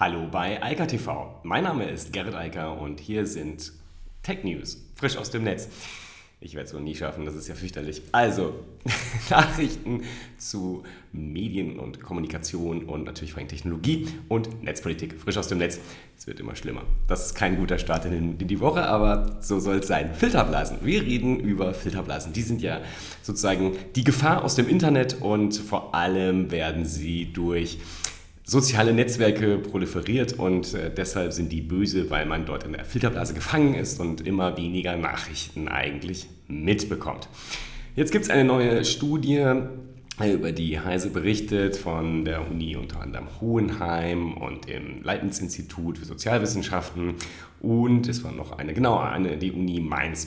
Hallo bei Eika TV. Mein Name ist Gerrit Eiker und hier sind Tech News, frisch aus dem Netz. Ich werde es wohl nie schaffen, das ist ja fürchterlich. Also, Nachrichten zu Medien und Kommunikation und natürlich vor allem Technologie und Netzpolitik, frisch aus dem Netz. Es wird immer schlimmer. Das ist kein guter Start in, die Woche, aber so soll es sein. Filterblasen. Wir reden über Filterblasen. Die sind ja sozusagen die Gefahr aus dem Internet und vor allem werden sie durch soziale Netzwerke proliferiert und äh, deshalb sind die böse, weil man dort in der Filterblase gefangen ist und immer weniger Nachrichten eigentlich mitbekommt. Jetzt gibt es eine neue Studie, äh, über die Heise berichtet von der Uni unter anderem Hohenheim und dem Leibniz-Institut für Sozialwissenschaften und es war noch eine, genau, eine, die Uni Mainz.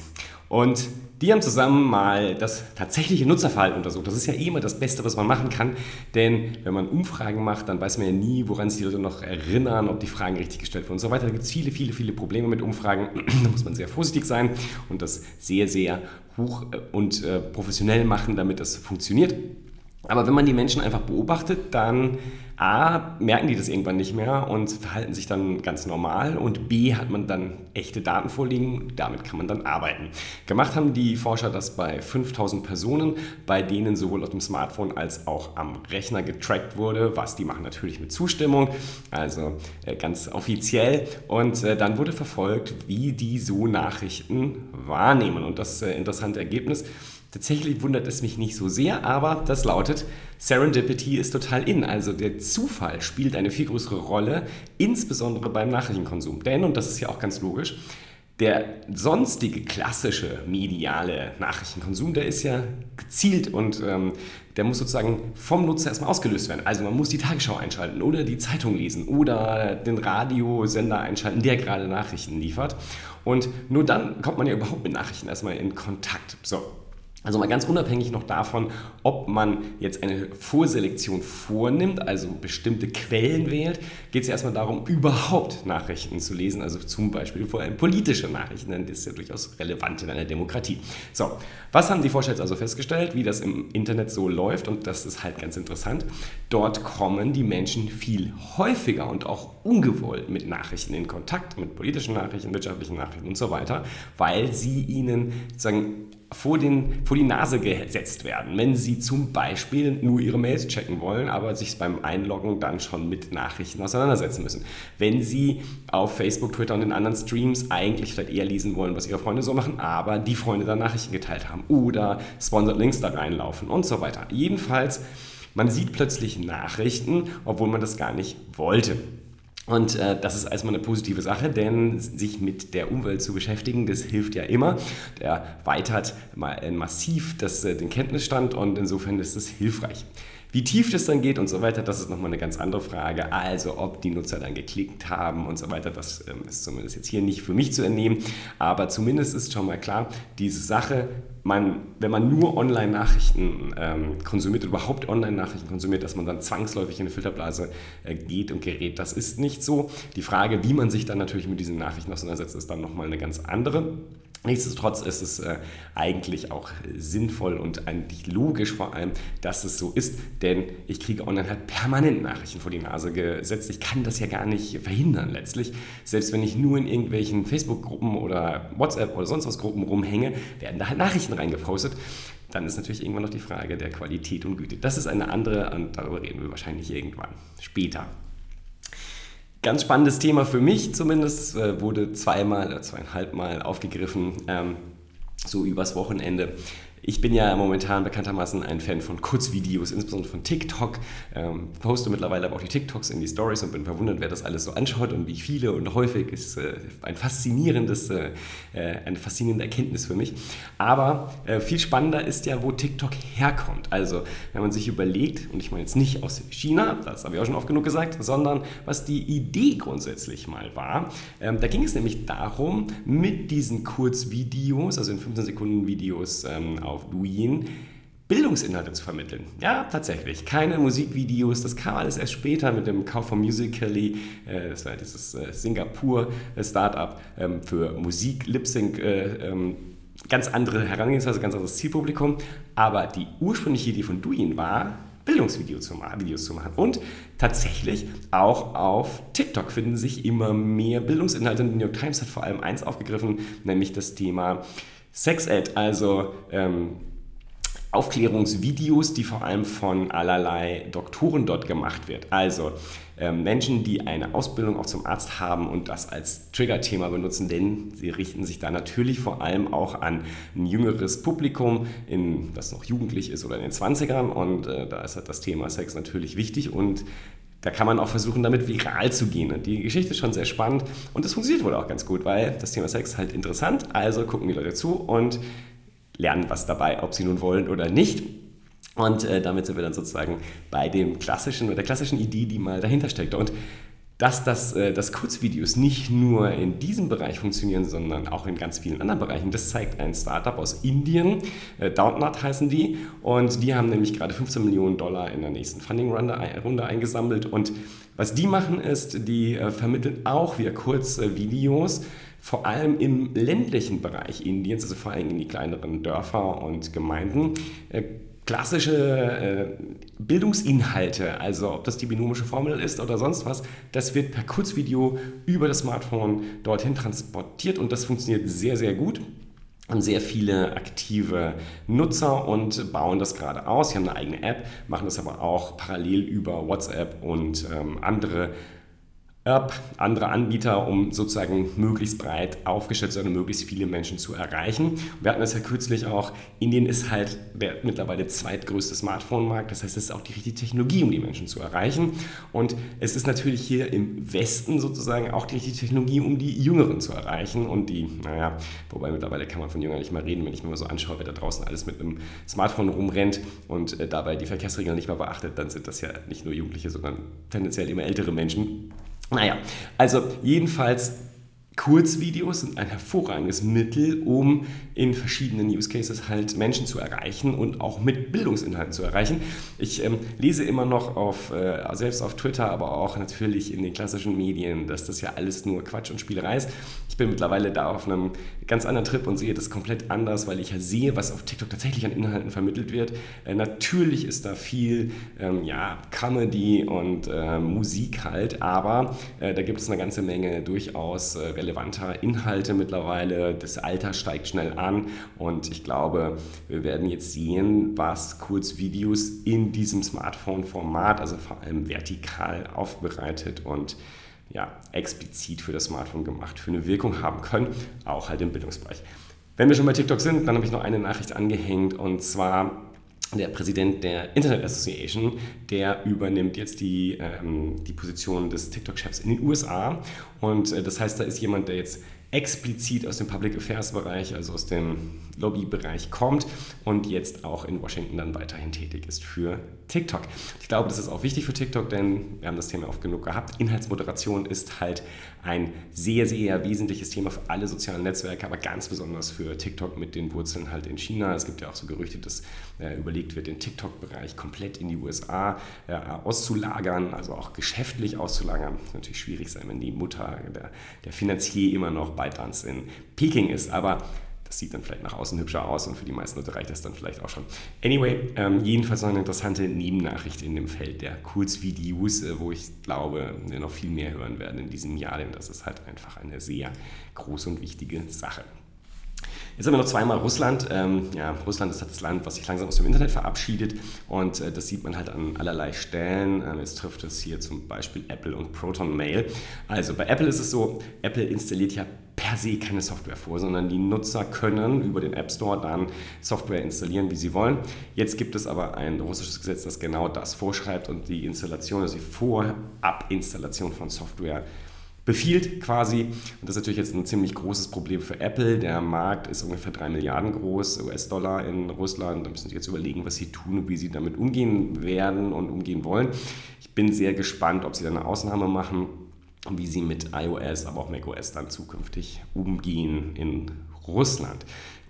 Und die haben zusammen mal das tatsächliche Nutzerverhalten untersucht. Das ist ja immer das Beste, was man machen kann, denn wenn man Umfragen macht, dann weiß man ja nie, woran sich die Leute noch erinnern, ob die Fragen richtig gestellt wurden und so weiter. Da gibt es viele, viele, viele Probleme mit Umfragen. da muss man sehr vorsichtig sein und das sehr, sehr hoch äh, und äh, professionell machen, damit das funktioniert. Aber wenn man die Menschen einfach beobachtet, dann A, merken die das irgendwann nicht mehr und verhalten sich dann ganz normal und B, hat man dann echte Daten vorliegen, damit kann man dann arbeiten. Gemacht haben die Forscher das bei 5000 Personen, bei denen sowohl auf dem Smartphone als auch am Rechner getrackt wurde, was die machen natürlich mit Zustimmung, also äh, ganz offiziell und äh, dann wurde verfolgt, wie die so Nachrichten wahrnehmen und das äh, interessante Ergebnis, Tatsächlich wundert es mich nicht so sehr, aber das lautet, Serendipity ist total in. Also der Zufall spielt eine viel größere Rolle, insbesondere beim Nachrichtenkonsum. Denn, und das ist ja auch ganz logisch, der sonstige klassische mediale Nachrichtenkonsum, der ist ja gezielt und ähm, der muss sozusagen vom Nutzer erstmal ausgelöst werden. Also man muss die Tagesschau einschalten oder die Zeitung lesen oder den Radiosender einschalten, der gerade Nachrichten liefert. Und nur dann kommt man ja überhaupt mit Nachrichten erstmal in Kontakt. So, also mal ganz unabhängig noch davon, ob man jetzt eine Vorselektion vornimmt, also bestimmte Quellen wählt, geht es ja erstmal darum, überhaupt Nachrichten zu lesen, also zum Beispiel vor allem politische Nachrichten, denn das ist ja durchaus relevant in einer Demokratie. So, was haben die Forscher jetzt also festgestellt, wie das im Internet so läuft und das ist halt ganz interessant. Dort kommen die Menschen viel häufiger und auch ungewollt mit Nachrichten in Kontakt, mit politischen Nachrichten, wirtschaftlichen Nachrichten und so weiter, weil sie ihnen sozusagen vor, den, vor die Nase gesetzt werden, wenn sie zum Beispiel nur ihre Mails checken wollen, aber sich beim Einloggen dann schon mit Nachrichten auseinandersetzen müssen. Wenn sie auf Facebook, Twitter und den anderen Streams eigentlich vielleicht eher lesen wollen, was ihre Freunde so machen, aber die Freunde dann Nachrichten geteilt haben oder Sponsored Links da reinlaufen und so weiter. Jedenfalls, man sieht plötzlich Nachrichten, obwohl man das gar nicht wollte. Und äh, das ist erstmal eine positive Sache, denn sich mit der Umwelt zu beschäftigen, das hilft ja immer. Der weitert äh, massiv das, äh, den Kenntnisstand und insofern ist es hilfreich. Wie tief das dann geht und so weiter, das ist nochmal eine ganz andere Frage. Also ob die Nutzer dann geklickt haben und so weiter, das ähm, ist zumindest jetzt hier nicht für mich zu entnehmen. Aber zumindest ist schon mal klar, diese Sache, man, wenn man nur Online-Nachrichten ähm, konsumiert, überhaupt Online-Nachrichten konsumiert, dass man dann zwangsläufig in eine Filterblase äh, geht und gerät, das ist nicht so. Die Frage, wie man sich dann natürlich mit diesen Nachrichten auseinandersetzt, ist dann nochmal eine ganz andere. Nichtsdestotrotz ist es äh, eigentlich auch sinnvoll und eigentlich logisch vor allem, dass es so ist, denn ich kriege online halt permanent Nachrichten vor die Nase gesetzt. Ich kann das ja gar nicht verhindern letztlich. Selbst wenn ich nur in irgendwelchen Facebook-Gruppen oder WhatsApp oder sonst was Gruppen rumhänge, werden da halt Nachrichten reingepostet. Dann ist natürlich irgendwann noch die Frage der Qualität und Güte. Das ist eine andere und darüber reden wir wahrscheinlich irgendwann später. Ganz spannendes Thema für mich zumindest, äh, wurde zweimal oder zweieinhalb Mal aufgegriffen, ähm, so übers Wochenende. Ich bin ja momentan bekanntermaßen ein Fan von Kurzvideos, insbesondere von TikTok. Ähm, poste mittlerweile aber auch die TikToks in die Stories und bin verwundert, wer das alles so anschaut und wie viele und häufig ist äh, ein faszinierendes, äh, äh, eine faszinierende Erkenntnis für mich. Aber äh, viel spannender ist ja, wo TikTok herkommt. Also, wenn man sich überlegt, und ich meine jetzt nicht aus China, das habe ich auch schon oft genug gesagt, sondern was die Idee grundsätzlich mal war. Ähm, da ging es nämlich darum, mit diesen Kurzvideos, also in 15 Sekunden Videos, ähm, auf Douyin, Bildungsinhalte zu vermitteln. Ja, tatsächlich. Keine Musikvideos, das kam alles erst später mit dem Kauf von Musical.ly. Äh, das war dieses äh, Singapur-Startup ähm, für Musik, Lip-Sync. Äh, ähm, ganz andere Herangehensweise, ganz anderes Zielpublikum. Aber die ursprüngliche Idee von Douyin war, Bildungsvideos zu, Videos zu machen. Und tatsächlich auch auf TikTok finden sich immer mehr Bildungsinhalte. Die New York Times hat vor allem eins aufgegriffen, nämlich das Thema Sex Ed, also ähm, Aufklärungsvideos, die vor allem von allerlei Doktoren dort gemacht wird. Also ähm, Menschen, die eine Ausbildung auch zum Arzt haben und das als Triggerthema benutzen, denn sie richten sich da natürlich vor allem auch an ein jüngeres Publikum, in, das noch jugendlich ist oder in den 20ern und äh, da ist halt das Thema Sex natürlich wichtig und da kann man auch versuchen, damit viral zu gehen. Und die Geschichte ist schon sehr spannend und es funktioniert wohl auch ganz gut, weil das Thema Sex halt interessant, also gucken die Leute zu und lernen was dabei, ob sie nun wollen oder nicht. Und äh, damit sind wir dann sozusagen bei dem klassischen, der klassischen Idee, die mal dahinter steckt. Und dass das, äh, dass Kurzvideos nicht nur in diesem Bereich funktionieren, sondern auch in ganz vielen anderen Bereichen, das zeigt ein Startup aus Indien, äh, Downut heißen die, und die haben nämlich gerade 15 Millionen Dollar in der nächsten Funding-Runde Runde eingesammelt. Und was die machen ist, die äh, vermitteln auch via Kurzvideos vor allem im ländlichen Bereich Indiens, also vor allem in die kleineren Dörfer und Gemeinden, klassische äh, Bildungsinhalte, also ob das die binomische Formel ist oder sonst was, das wird per Kurzvideo über das Smartphone dorthin transportiert und das funktioniert sehr, sehr gut haben sehr viele aktive Nutzer und bauen das gerade aus. Sie haben eine eigene App, machen das aber auch parallel über WhatsApp und ähm, andere App, andere Anbieter, um sozusagen möglichst breit aufgestellt zu sein und möglichst viele Menschen zu erreichen. Wir hatten das ja kürzlich auch, Indien ist halt der mittlerweile zweitgrößte Smartphone-Markt, das heißt, es ist auch die richtige Technologie, um die Menschen zu erreichen. Und es ist natürlich hier im Westen sozusagen auch die richtige Technologie, um die Jüngeren zu erreichen und die, naja, wobei mittlerweile kann man von Jüngern nicht mehr reden, wenn ich mir mal so anschaue, wer da draußen alles mit einem Smartphone rumrennt und äh, dabei die Verkehrsregeln nicht mehr beachtet, dann sind das ja nicht nur Jugendliche, sondern tendenziell immer ältere Menschen. Naja, also jedenfalls Kurzvideos sind ein hervorragendes Mittel, um in verschiedenen Use Cases halt Menschen zu erreichen und auch mit Bildungsinhalten zu erreichen. Ich ähm, lese immer noch auf, äh, selbst auf Twitter, aber auch natürlich in den klassischen Medien, dass das ja alles nur Quatsch und Spielerei ist. Ich bin mittlerweile da auf einem ganz anderen Trip und sehe das komplett anders, weil ich ja sehe, was auf TikTok tatsächlich an Inhalten vermittelt wird. Äh, natürlich ist da viel ähm, ja, Comedy und äh, Musik halt, aber äh, da gibt es eine ganze Menge durchaus äh, relevanter Inhalte mittlerweile. Das Alter steigt schnell an und ich glaube, wir werden jetzt sehen, was Kurzvideos in diesem Smartphone-Format, also vor allem vertikal aufbereitet und ja, explizit für das Smartphone gemacht, für eine Wirkung haben können, auch halt im Bildungsbereich. Wenn wir schon bei TikTok sind, dann habe ich noch eine Nachricht angehängt und zwar der Präsident der Internet Association, der übernimmt jetzt die, ähm, die Position des TikTok-Chefs in den USA. Und äh, das heißt, da ist jemand, der jetzt explizit aus dem Public Affairs Bereich, also aus dem Lobbybereich kommt und jetzt auch in Washington dann weiterhin tätig ist für TikTok. Ich glaube, das ist auch wichtig für TikTok, denn wir haben das Thema oft genug gehabt. Inhaltsmoderation ist halt ein sehr, sehr wesentliches Thema für alle sozialen Netzwerke, aber ganz besonders für TikTok mit den Wurzeln halt in China. Es gibt ja auch so Gerüchte, dass äh, überlegt wird, den TikTok-Bereich komplett in die USA äh, auszulagern, also auch geschäftlich auszulagern. Das natürlich schwierig sein, wenn die Mutter, der, der Finanzier immer noch ByteDance in Peking ist, aber das sieht dann vielleicht nach außen hübscher aus und für die meisten Leute reicht das dann vielleicht auch schon. Anyway, ähm, jedenfalls noch eine interessante Nebennachricht in dem Feld der Kurzvideos, äh, wo ich glaube, wir noch viel mehr hören werden in diesem Jahr, denn das ist halt einfach eine sehr große und wichtige Sache. Jetzt haben wir noch zweimal Russland. Ähm, ja, Russland ist halt das Land, was sich langsam aus dem Internet verabschiedet und äh, das sieht man halt an allerlei Stellen. Ähm, jetzt trifft es hier zum Beispiel Apple und Proton Mail. Also bei Apple ist es so, Apple installiert ja per se keine Software vor, sondern die Nutzer können über den App Store dann Software installieren, wie sie wollen. Jetzt gibt es aber ein russisches Gesetz, das genau das vorschreibt und die Installation, also die Vorabinstallation von Software befiehlt quasi. Und das ist natürlich jetzt ein ziemlich großes Problem für Apple. Der Markt ist ungefähr 3 Milliarden groß, US-Dollar in Russland. Da müssen Sie jetzt überlegen, was Sie tun und wie Sie damit umgehen werden und umgehen wollen. Ich bin sehr gespannt, ob Sie da eine Ausnahme machen und wie Sie mit iOS, aber auch macOS dann zukünftig umgehen in Russland.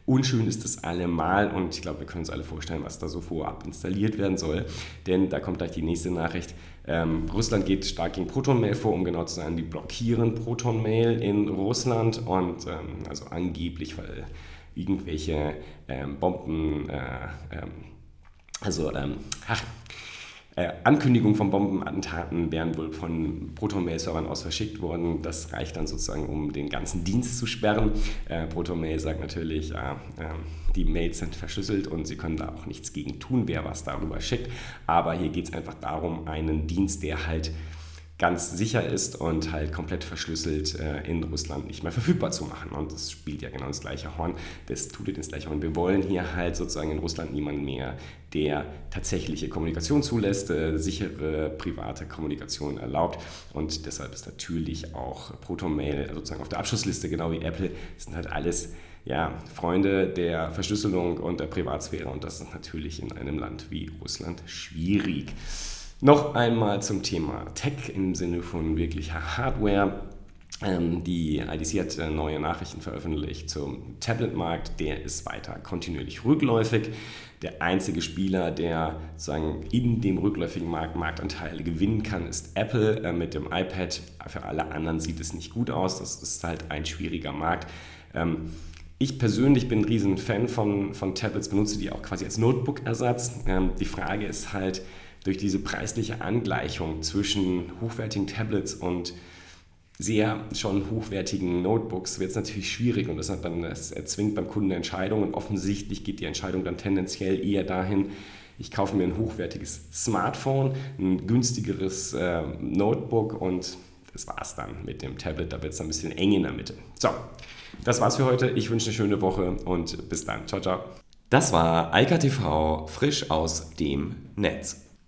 Unschön ist es allemal und ich glaube, wir können uns alle vorstellen, was da so vorab installiert werden soll. Denn da kommt gleich die nächste Nachricht. Ähm, Russland geht stark gegen Proton-Mail vor, um genau zu sein. Die blockieren Proton-Mail in Russland und ähm, also angeblich, weil irgendwelche ähm, Bomben, äh, ähm, also, ähm, ach, äh, Ankündigungen von Bombenattentaten wären wohl von Proton-Mail-Servern aus verschickt worden. Das reicht dann sozusagen, um den ganzen Dienst zu sperren. Äh, Proton-Mail sagt natürlich, äh, die Mails sind verschlüsselt und sie können da auch nichts gegen tun, wer was darüber schickt. Aber hier geht es einfach darum, einen Dienst, der halt ganz sicher ist und halt komplett verschlüsselt äh, in Russland nicht mehr verfügbar zu machen. Und das spielt ja genau das gleiche Horn, das tut ihr das gleiche Horn. Wir wollen hier halt sozusagen in Russland niemanden mehr, der tatsächliche Kommunikation zulässt, äh, sichere private Kommunikation erlaubt. Und deshalb ist natürlich auch Proton-Mail sozusagen auf der Abschlussliste, genau wie Apple. Das sind halt alles ja, Freunde der Verschlüsselung und der Privatsphäre. Und das ist natürlich in einem Land wie Russland schwierig. Noch einmal zum Thema Tech im Sinne von wirklicher Hardware. Ähm, die IDC hat äh, neue Nachrichten veröffentlicht zum Tablet-Markt. Der ist weiter kontinuierlich rückläufig. Der einzige Spieler, der sozusagen in dem rückläufigen Markt Marktanteile gewinnen kann, ist Apple äh, mit dem iPad. Für alle anderen sieht es nicht gut aus. Das ist halt ein schwieriger Markt. Ähm, ich persönlich bin ein riesen Fan von, von Tablets, benutze die auch quasi als Notebook-Ersatz. Ähm, die Frage ist halt, durch diese preisliche Angleichung zwischen hochwertigen Tablets und sehr schon hochwertigen Notebooks wird es natürlich schwierig und deshalb dann es erzwingt beim Kunden eine Entscheidung und offensichtlich geht die Entscheidung dann tendenziell eher dahin, ich kaufe mir ein hochwertiges Smartphone, ein günstigeres äh, Notebook und das war's dann mit dem Tablet. Da wird es ein bisschen eng in der Mitte. So, das war's für heute. Ich wünsche eine schöne Woche und bis dann. Ciao, ciao. Das war Eika frisch aus dem Netz.